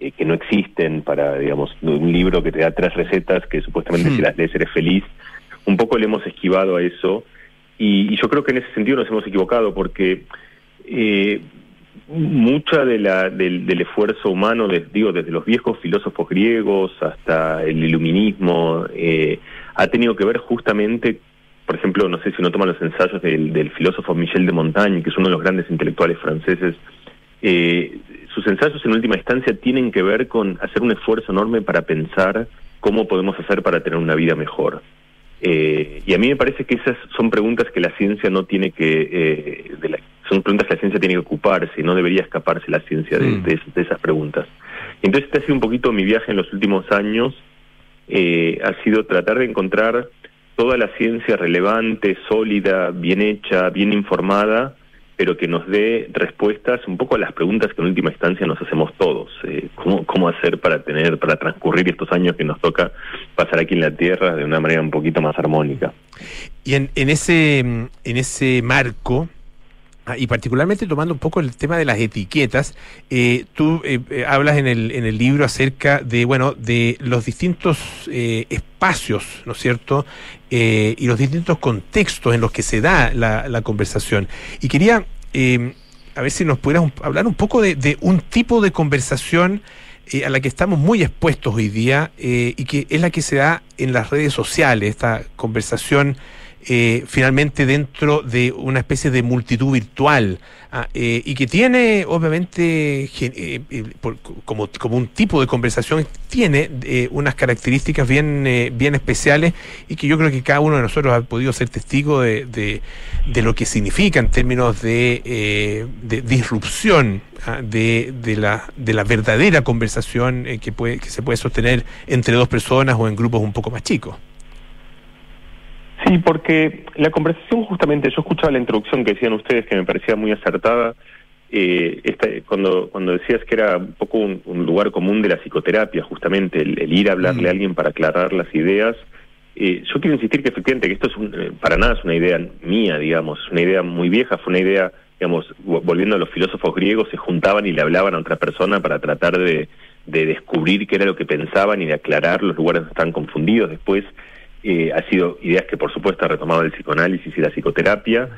eh, que no existen para, digamos, un libro que te da tres recetas que supuestamente Hmm. si las lees eres feliz. Un poco le hemos esquivado a eso y, y yo creo que en ese sentido nos hemos equivocado porque eh, mucha de la, del, del esfuerzo humano, de- digo, desde los viejos filósofos griegos hasta el iluminismo, eh, ha tenido que ver justamente, por ejemplo, no sé si uno toma los ensayos del, del filósofo Michel de Montaigne, que es uno de los grandes intelectuales franceses, eh, sus ensayos en última instancia tienen que ver con hacer un esfuerzo enorme para pensar cómo podemos hacer para tener una vida mejor. Eh, y a mí me parece que esas son preguntas que la ciencia no tiene que, eh, de la- son preguntas que la ciencia tiene que ocuparse, no debería escaparse la ciencia de, Mm. de de esas preguntas. Entonces este ha sido un poquito mi viaje en los últimos años, eh, ha sido tratar de encontrar toda la ciencia relevante, sólida, bien hecha, bien informada, pero que nos dé respuestas un poco a las preguntas que en última instancia nos hacemos todos. Eh, ¿cómo, ¿Cómo hacer para tener, para transcurrir estos años que nos toca pasar aquí en la Tierra de una manera un poquito más armónica? Y en, en ese, en ese marco, ah, y particularmente tomando un poco el tema de las etiquetas, eh, tú eh, eh, hablas en el, en el libro acerca de, bueno, de los distintos eh, espacios, ¿no es cierto? Y los distintos contextos en los que se da la, conversación. Y quería, eh, a ver si nos pudieras hablar un poco de, un tipo de conversación a la que estamos muy expuestos hoy día y que es la que se da en las redes sociales, esta conversación eh, finalmente dentro de una especie de multitud virtual ah, eh, y que tiene obviamente eh, eh, como, un tipo de conversación tiene unas características bien, bien especiales y que yo creo que cada uno de nosotros ha podido ser testigo de, lo que significa en términos de, disrupción ah, de, la, de la verdadera conversación que, puede, que se puede sostener entre dos personas o en grupos un poco más chicos. Sí, porque la conversación justamente, yo escuchaba la introducción que decían ustedes que me parecía muy acertada, eh, esta- cuando, cuando decías que era un poco un, un lugar común de la psicoterapia, justamente el, el ir a hablarle a alguien para aclarar las ideas. Eh, yo quiero insistir que efectivamente que esto es un- eh, para nada es una idea mía, digamos, es una idea muy vieja, fue una idea, digamos, vo- volviendo a los filósofos griegos, se juntaban y le hablaban a otra persona para tratar de, de descubrir qué era lo que pensaban y de aclarar los lugares donde estaban confundidos. Después eh, ha sido ideas que por supuesto ha retomado el psicoanálisis y la psicoterapia,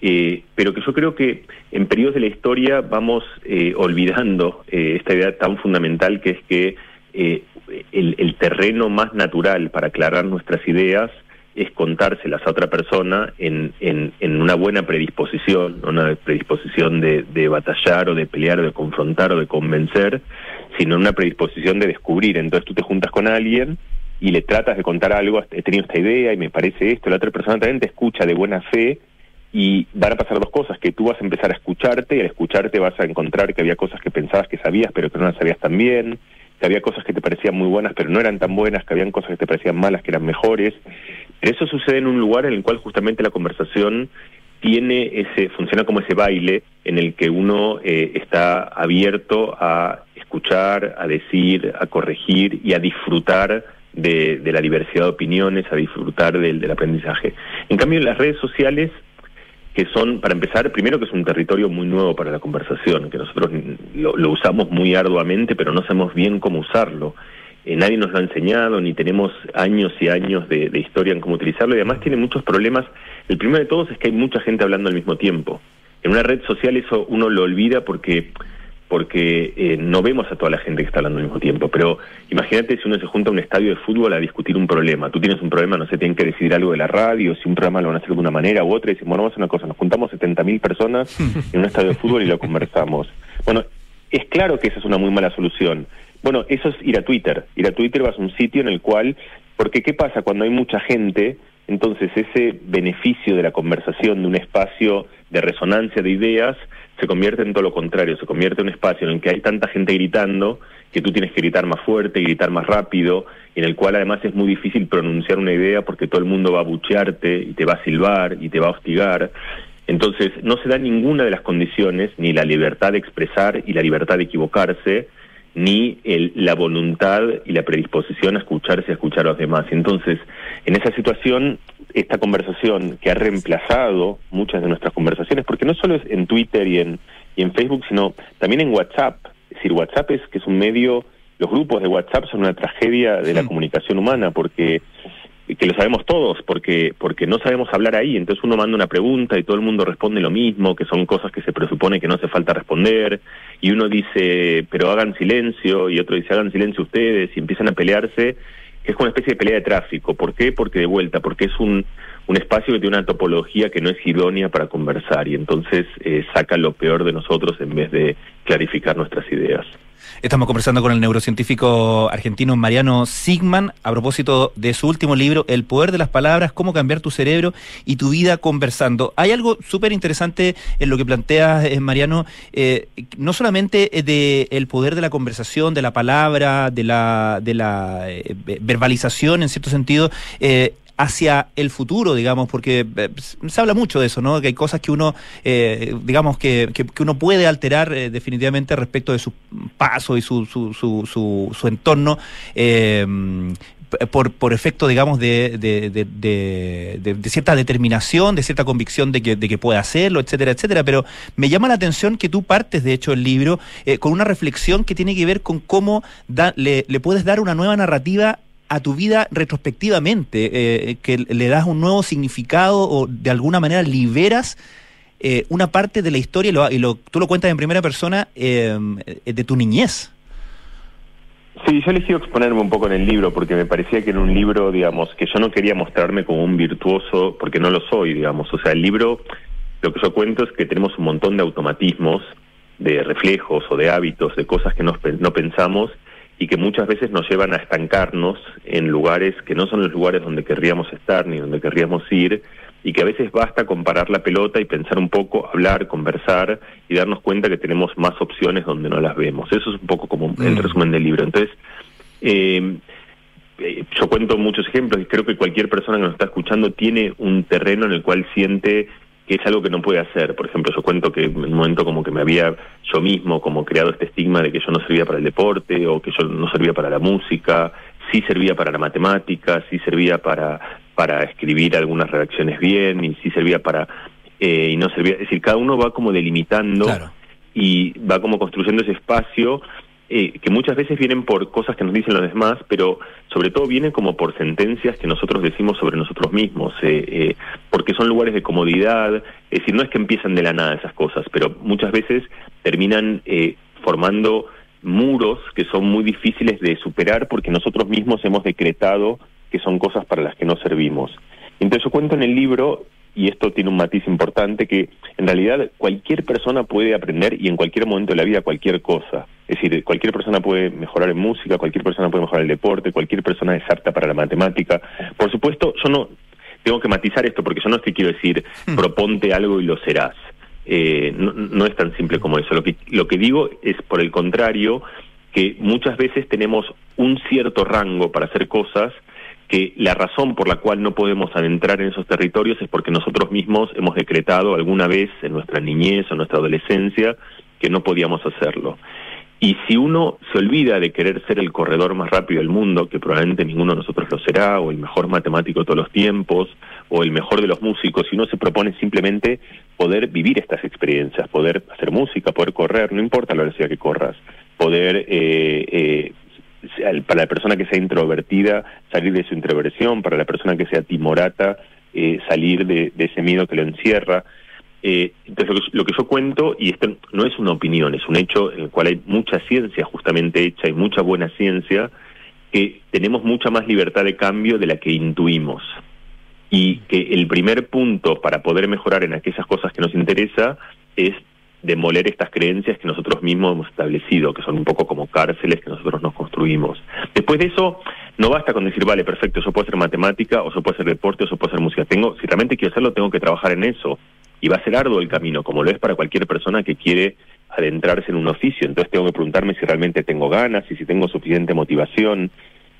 eh, pero que yo creo que en periodos de la historia vamos eh, olvidando eh, esta idea tan fundamental que es que eh, el, el terreno más natural para aclarar nuestras ideas es contárselas a otra persona en, en, una buena predisposición, una predisposición de, batallar o de pelear o de confrontar o de convencer, sino una predisposición de descubrir. Entonces tú te juntas con alguien y le tratas de contar algo, he tenido esta idea y me parece esto, la otra persona también te escucha de buena fe y van a pasar dos cosas, que tú vas a empezar a escucharte y al escucharte vas a encontrar que había cosas que pensabas que sabías pero que no las sabías tan bien, que había cosas que te parecían muy buenas pero no eran tan buenas, que habían cosas que te parecían malas que eran mejores. Pero eso sucede en un lugar en el cual justamente la conversación tiene ese, funciona como ese baile en el que uno eh, está abierto a escuchar, a decir, a corregir y a disfrutar de, de la diversidad de opiniones, a disfrutar del, aprendizaje. En cambio, las redes sociales que son, para empezar, primero que es un territorio muy nuevo para la conversación, que nosotros lo, lo usamos muy arduamente, pero no sabemos bien cómo usarlo. Eh, nadie nos lo ha enseñado, ni tenemos años y años de, de historia en cómo utilizarlo, y además tiene muchos problemas. El primero de todos es que hay mucha gente hablando al mismo tiempo. En una red social eso uno lo olvida porque porque eh, no vemos a toda la gente que está hablando al mismo tiempo. Pero imagínate si uno se junta a un estadio de fútbol a discutir un problema. Tú tienes un problema, no sé, tienen que decidir algo de la radio, si un programa lo van a hacer de una manera u otra, y dicen, bueno, vamos a hacer una cosa, nos juntamos 70.000 personas *laughs* en un estadio de fútbol y lo conversamos. Bueno, es claro que esa es una muy mala solución. Bueno, eso es ir a Twitter. Ir a Twitter vas a un sitio en el cual, porque ¿qué pasa cuando hay mucha gente? Entonces ese beneficio de la conversación, de un espacio de resonancia de ideas, se convierte en todo lo contrario, se convierte en un espacio en el que hay tanta gente gritando que tú tienes que gritar más fuerte, gritar más rápido, en el cual además es muy difícil pronunciar una idea porque todo el mundo va a buchearte y te va a silbar y te va a hostigar. Entonces no se da ninguna de las condiciones, ni la libertad de expresar y la libertad de equivocarse, ni el, la voluntad y la predisposición a escucharse y a escuchar a los demás. Entonces, en esa situación, esta conversación que ha reemplazado muchas de nuestras conversaciones, porque no solo es en Twitter y en, y en Facebook, sino también en WhatsApp. Es decir, WhatsApp es que es un medio, los grupos de WhatsApp son una tragedia de la comunicación humana, porque que lo sabemos todos, porque, porque no sabemos hablar ahí, entonces uno manda una pregunta y todo el mundo responde lo mismo, que son cosas que se presupone que no hace falta responder, y uno dice, pero hagan silencio, y otro dice, hagan silencio ustedes, y empiezan a pelearse, que es como una especie de pelea de tráfico. ¿Por qué? Porque de vuelta, porque es un, un espacio que tiene una topología que no es idónea para conversar, y entonces eh, saca lo peor de nosotros en vez de clarificar nuestras ideas. Estamos conversando con el neurocientífico argentino Mariano Sigman a propósito de su último libro, El poder de las palabras, cómo cambiar tu cerebro y tu vida conversando. Hay algo súper interesante en lo que planteas, eh, Mariano, eh, no solamente de el poder de la conversación, de la palabra, de la, de la eh, verbalización en cierto sentido, eh, hacia el futuro, digamos, porque eh, se habla mucho de eso, ¿no? Que hay cosas que uno, eh, digamos, que, que, uno puede alterar eh, definitivamente respecto de su paso y su, su, su, su, su entorno. Por, por efecto, digamos, de, de, de, de, cierta determinación, de cierta convicción de que, de que puede hacerlo, etcétera, etcétera. Pero me llama la atención que tú partes, de hecho, el libro con una reflexión que tiene que ver con cómo le, le puedes dar una nueva narrativa a tu vida retrospectivamente, eh, que le das un nuevo significado o de alguna manera liberas eh, una parte de la historia y, lo, y lo, tú lo cuentas en primera persona eh, de tu niñez. Sí, yo elegí exponerme un poco en el libro porque me parecía que en un libro, digamos, que yo no quería mostrarme como un virtuoso porque no lo soy, digamos. O sea, el libro, lo que yo cuento es que tenemos un montón de automatismos, de reflejos o de hábitos, de cosas que no, no pensamos y que muchas veces nos llevan a estancarnos en lugares que no son los lugares donde querríamos estar ni donde querríamos ir y que a veces basta con parar la pelota y pensar un poco, hablar, conversar y darnos cuenta que tenemos más opciones donde no las vemos. Eso es un poco como el Mm. resumen del libro. Entonces, eh, eh, yo cuento muchos ejemplos y creo que cualquier persona que nos está escuchando tiene un terreno en el cual siente que es algo que no puede hacer. Por ejemplo, yo cuento que en un momento como que me había yo mismo como creado este estigma de que yo no servía para el deporte o que yo no servía para la música, sí servía para la matemática, sí servía para, para escribir algunas redacciones bien y sí servía para... Eh, y no servía, es decir, cada uno va como delimitando Claro. y va como construyendo ese espacio eh, que muchas veces vienen por cosas que nos dicen los demás, pero sobre todo vienen como por sentencias que nosotros decimos sobre nosotros mismos, eh, eh, porque son lugares de comodidad, es decir, no es que empiezan de la nada esas cosas, pero muchas veces terminan eh, formando muros que son muy difíciles de superar porque nosotros mismos hemos decretado que son cosas para las que no servimos. Entonces yo cuento en el libro y esto tiene un matiz importante, que en realidad cualquier persona puede aprender y en cualquier momento de la vida cualquier cosa. Es decir, cualquier persona puede mejorar en música, cualquier persona puede mejorar en el deporte, cualquier persona es apta para la matemática. Por supuesto, yo no tengo que matizar esto porque yo no te quiero decir proponte algo y lo serás. Eh, no, no es tan simple como eso. Lo que, lo que digo es, por el contrario, que muchas veces tenemos un cierto rango para hacer cosas que la razón por la cual no podemos adentrar en esos territorios es porque nosotros mismos hemos decretado alguna vez en nuestra niñez o nuestra adolescencia que no podíamos hacerlo. Y si uno se olvida de querer ser el corredor más rápido del mundo, que probablemente ninguno de nosotros lo será, o el mejor matemático de todos los tiempos, o el mejor de los músicos, si uno se propone simplemente poder vivir estas experiencias, poder hacer música, poder correr, no importa la velocidad que corras, poder, eh, eh, para la persona que sea introvertida, salir de su introversión, para la persona que sea timorata, eh, salir de, ese miedo que lo encierra. Eh, entonces, lo que, lo que yo cuento, y esto no es una opinión, es un hecho en el cual hay mucha ciencia justamente hecha y mucha buena ciencia, que tenemos mucha más libertad de cambio de la que intuimos. Y que el primer punto para poder mejorar en aquellas cosas que nos interesa es demoler estas creencias que nosotros mismos hemos establecido, que son un poco como cárceles que nosotros nos construimos. Después de eso, no basta con decir, vale, perfecto, yo puedo hacer matemática, o yo puedo hacer deporte, o yo puedo hacer música. Tengo, si realmente quiero hacerlo, tengo que trabajar en eso. Y va a ser arduo el camino, como lo es para cualquier persona que quiere adentrarse en un oficio. Entonces tengo que preguntarme si realmente tengo ganas y si tengo suficiente motivación.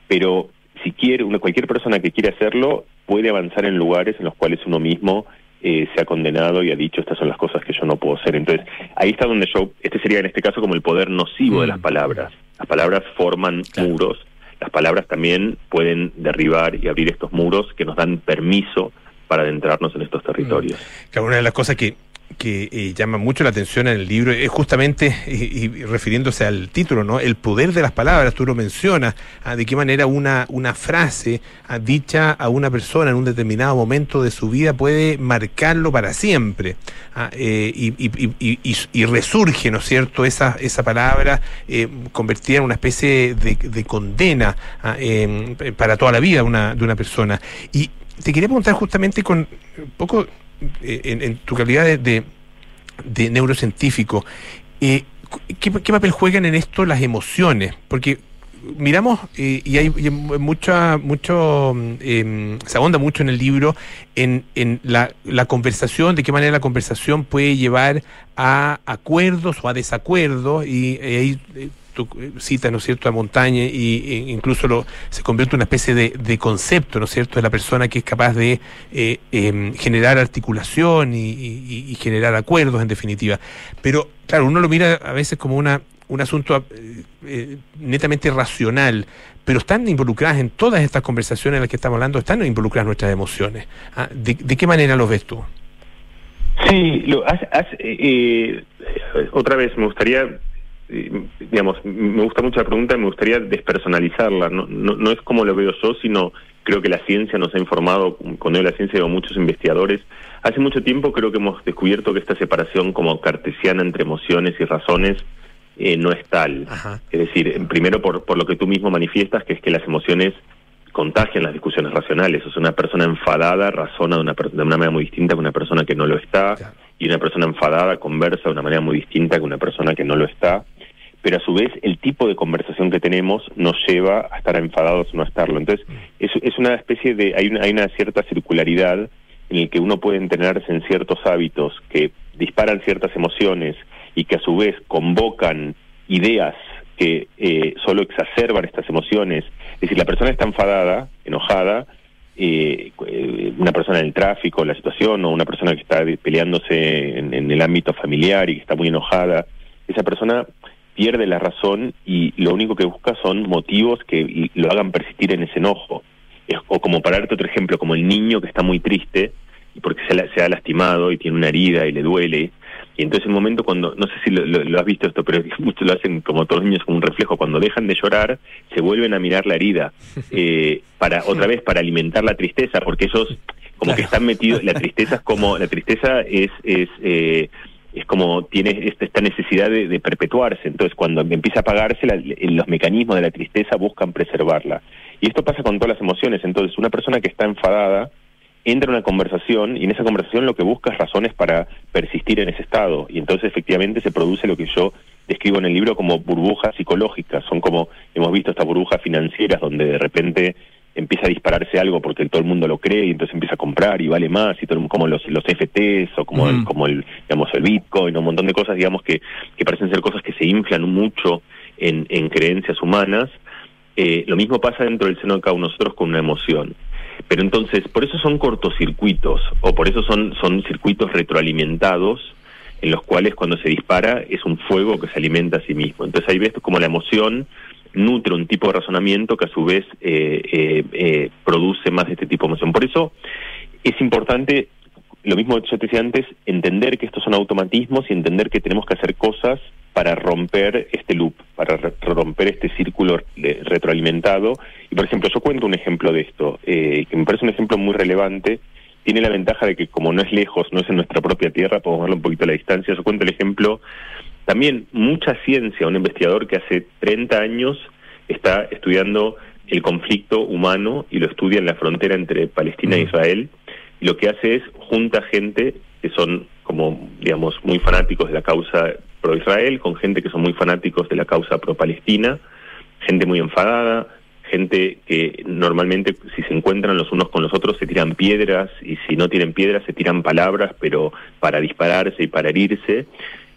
Pero si quiere, una, cualquier persona que quiere hacerlo puede avanzar en lugares en los cuales uno mismo eh, se ha condenado y ha dicho estas son las cosas que yo no puedo hacer. Entonces ahí está donde yo, este sería en este caso como el poder nocivo de las palabras. Las palabras forman muros, las palabras también pueden derribar y abrir estos muros que nos dan permiso para adentrarnos en estos territorios. Claro, una de las cosas que, que eh, llama mucho la atención en el libro es justamente, y, refiriéndose al título, ¿no? El poder de las palabras, tú lo mencionas, ah, de qué manera una, una frase ah, dicha a una persona en un determinado momento de su vida puede marcarlo para siempre. ah, eh, y, y- y- resurge, ¿no es cierto?, esa, esa palabra eh, convertida en una especie de, de condena em, para toda la vida una, de una persona. Y te quería preguntar justamente con un poco en, en tu calidad de, de- neurocientífico, eh, ¿qué, papel juegan en esto las emociones? Porque miramos eh, y hay, mucha mucho em, se ahonda mucho en el libro en, en la, la conversación de qué manera la conversación puede llevar a acuerdos o a desacuerdos y eh, ahí eh, tú citas, ¿no es cierto?, a Montaña e incluso lo, se convierte en una especie de, concepto, ¿no es cierto?, de la persona que es capaz de eh, em, generar articulación y, generar acuerdos, en definitiva. Pero, claro, uno lo mira a veces como una, un asunto eh, eh, netamente racional, pero están involucradas en todas estas conversaciones en las que estamos hablando, están involucradas nuestras emociones. Ah, ¿De, qué manera los ves tú? Sí, lo, otra vez me gustaría, digamos, me gusta mucho la pregunta, me gustaría despersonalizarla. No, no, no es como lo veo yo, sino creo que la ciencia nos ha informado, cuando digo la ciencia digo muchos investigadores. Hace mucho tiempo creo que hemos descubierto que esta separación como cartesiana entre emociones y razones eh, no es tal. Es decir, primero por, por lo que tú mismo manifiestas, que es que las emociones contagian las discusiones racionales. O sea, una persona enfadada razona de una, de una manera muy distinta que una persona que no lo está, y una persona enfadada conversa de una manera muy distinta que una persona que no lo está. Pero a su vez, el tipo de conversación que tenemos nos lleva a estar enfadados o no estarlo. Entonces, es, es una especie de. Hay una, hay una cierta circularidad en el que uno puede entrenarse en ciertos hábitos que disparan ciertas emociones y que a su vez convocan ideas que eh, solo exacerban estas emociones. Es decir, la persona está enfadada, enojada, eh, una persona en el tráfico, la situación, o una persona que está peleándose en el ámbito familiar y que está muy enojada, esa persona pierde la razón y lo único que busca son motivos que lo hagan persistir en ese enojo. Es- o como para darte otro ejemplo, como el niño que está muy triste porque se, la- se ha lastimado y tiene una herida y le duele. Y entonces en un momento cuando, no sé si lo, lo- lo has visto esto, pero *laughs* muchos lo hacen como todos los niños como un reflejo, cuando dejan de llorar, se vuelven a mirar la herida, *laughs* eh, para otra vez, para alimentar la tristeza, porque ellos como que están metidos, la tristeza es como, la tristeza es, es, eh, es como tiene esta, esta necesidad de, de perpetuarse, entonces cuando empieza a apagarse, la- los mecanismos de la tristeza buscan preservarla. Y esto pasa con todas las emociones, entonces una persona que está enfadada, entra en una conversación y en esa conversación lo que busca es razones para persistir en ese estado. Y entonces efectivamente se produce lo que yo describo en el libro como burbujas psicológicas, son como hemos visto estas burbujas financieras donde de repente empieza a dispararse algo porque todo el mundo lo cree y entonces empieza a comprar y vale más y todo, el- como los los FTs o como el, como el digamos el Bitcoin o un montón de cosas digamos que que parecen ser cosas que se inflan mucho en, en creencias humanas eh, lo mismo pasa dentro del seno de cada uno de nosotros con una emoción. Pero entonces, por eso son cortocircuitos, o por eso son, son circuitos retroalimentados, en los cuales cuando se dispara es un fuego que se alimenta a sí mismo. Entonces ahí ves como la emoción nutre un tipo de razonamiento que a su vez eh, eh, eh, produce más este tipo de emoción. Por eso es importante, lo mismo que yo te decía antes, entender que estos son automatismos y entender que tenemos que hacer cosas para romper este loop, para romper este círculo retroalimentado. Y por ejemplo, yo cuento un ejemplo de esto, eh, que me parece un ejemplo muy relevante. Tiene la ventaja de que como no es lejos, no es en nuestra propia tierra, podemos verlo un poquito a la distancia. Yo cuento el ejemplo también mucha ciencia, un investigador que hace 30 años está estudiando el conflicto humano y lo estudia en la frontera entre Palestina e Israel. Y lo que hace es junta gente que son como, digamos, muy fanáticos de la causa pro-Israel, con gente que son muy fanáticos de la causa pro-Palestina, gente muy enfadada, gente que normalmente si se encuentran los unos con los otros se tiran piedras y si no tienen piedras se tiran palabras, pero para dispararse y para herirse.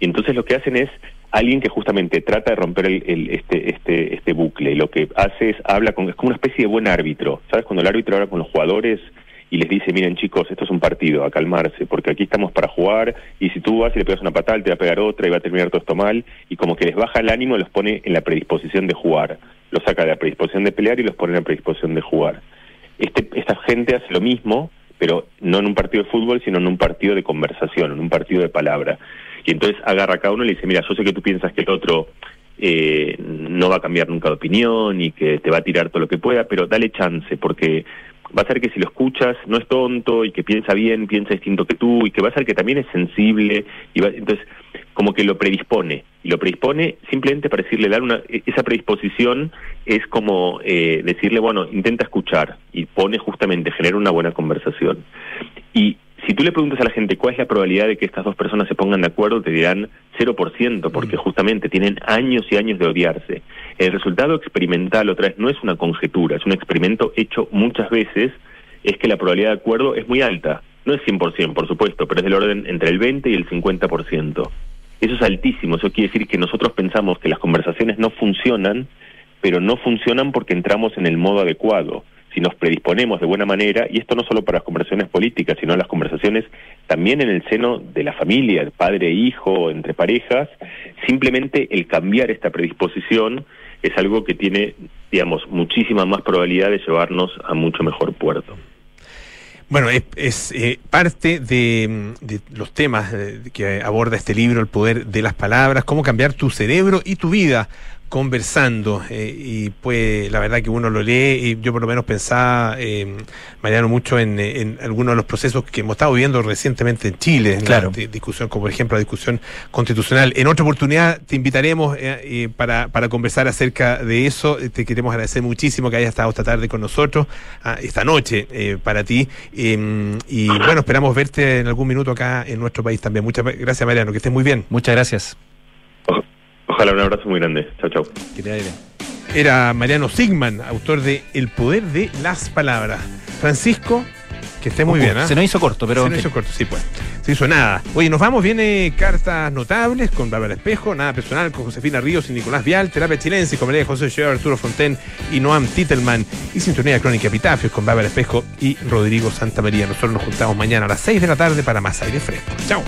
Y entonces lo que hacen es alguien que justamente trata de romper el, este, este, este bucle. Lo que hace es habla con, es como una especie de buen árbitro. ¿Sabes? Cuando el árbitro habla con los jugadores y les dice, miren chicos, esto es un partido, a calmarse, porque aquí estamos para jugar, y si tú vas y le pegas una patada, te va a pegar otra y va a terminar todo esto mal, y como que les baja el ánimo, los pone en la predisposición de jugar, los saca de la predisposición de pelear y los pone en la predisposición de jugar. Este, esta gente hace lo mismo, pero no en un partido de fútbol, sino en un partido de conversación, en un partido de palabra. Y entonces agarra a cada uno y le dice, mira, yo sé que tú piensas que el otro eh, no va a cambiar nunca de opinión y que te va a tirar todo lo que pueda, pero dale chance, porque va a ser que si lo escuchas no es tonto y que piensa bien, piensa distinto que tú y que va a ser que también es sensible y va, entonces como que lo predispone y lo predispone simplemente para decirle dar una e- esa predisposición es como eh, decirle bueno intenta escuchar y pone justamente genera una buena conversación y si tú le preguntas a la gente cuál es la probabilidad de que estas dos personas se pongan de acuerdo, te dirán 0%, porque justamente tienen años y años de odiarse. El resultado experimental, otra vez, no es una conjetura, es un experimento hecho muchas veces, es que la probabilidad de acuerdo es muy alta. No es 100%, por supuesto, pero es del orden entre el 20 y el 50%. Eso es altísimo, eso quiere decir que nosotros pensamos que las conversaciones no funcionan, pero no funcionan porque entramos en el modo adecuado. Si nos predisponemos de buena manera, y esto no solo para las conversaciones políticas, sino las conversaciones también en el seno de la familia, el padre e hijo, entre parejas, simplemente el cambiar esta predisposición es algo que tiene, digamos, muchísima más probabilidad de llevarnos a mucho mejor puerto. Bueno, es, es, eh, parte de, los temas eh, que aborda este libro, el poder de las palabras, cómo cambiar tu cerebro y tu vida conversando. eh, y pues la verdad que uno lo lee y yo por lo menos pensaba, eh, Mariano, mucho en, eh, en algunos de los procesos que hemos estado viviendo recientemente en Chile, en Claro. la di- discusión, como por ejemplo la discusión constitucional. En otra oportunidad te invitaremos eh, para, para conversar acerca de eso. Te queremos agradecer muchísimo que hayas estado esta tarde con nosotros, ah, esta noche para ti. Eh, y bueno, esperamos verte en algún minuto acá en nuestro país también. Muchas gracias, Mariano, que estés muy bien. Muchas gracias. Ojalá un abrazo muy grande. Chao, chao. Que te. Era Mariano Sigman, autor de El poder de las palabras. Francisco, que esté muy Uh, bien. ¿ah? Se nos hizo corto, pero. Se nos hizo corto, sí, pues. Se hizo nada. Oye, nos vamos. Viene cartas notables con Bárbara Espejo, nada personal con Josefina Ríos y Nicolás Vial, terapia chilense con María de José Ochoa, Arturo Fonten y Noam Titelman, y sintonía crónica Epitafios con Bárbara Espejo y Rodrigo Santamaría. Nosotros nos juntamos mañana a las 6 de la tarde para más aire fresco. Chao.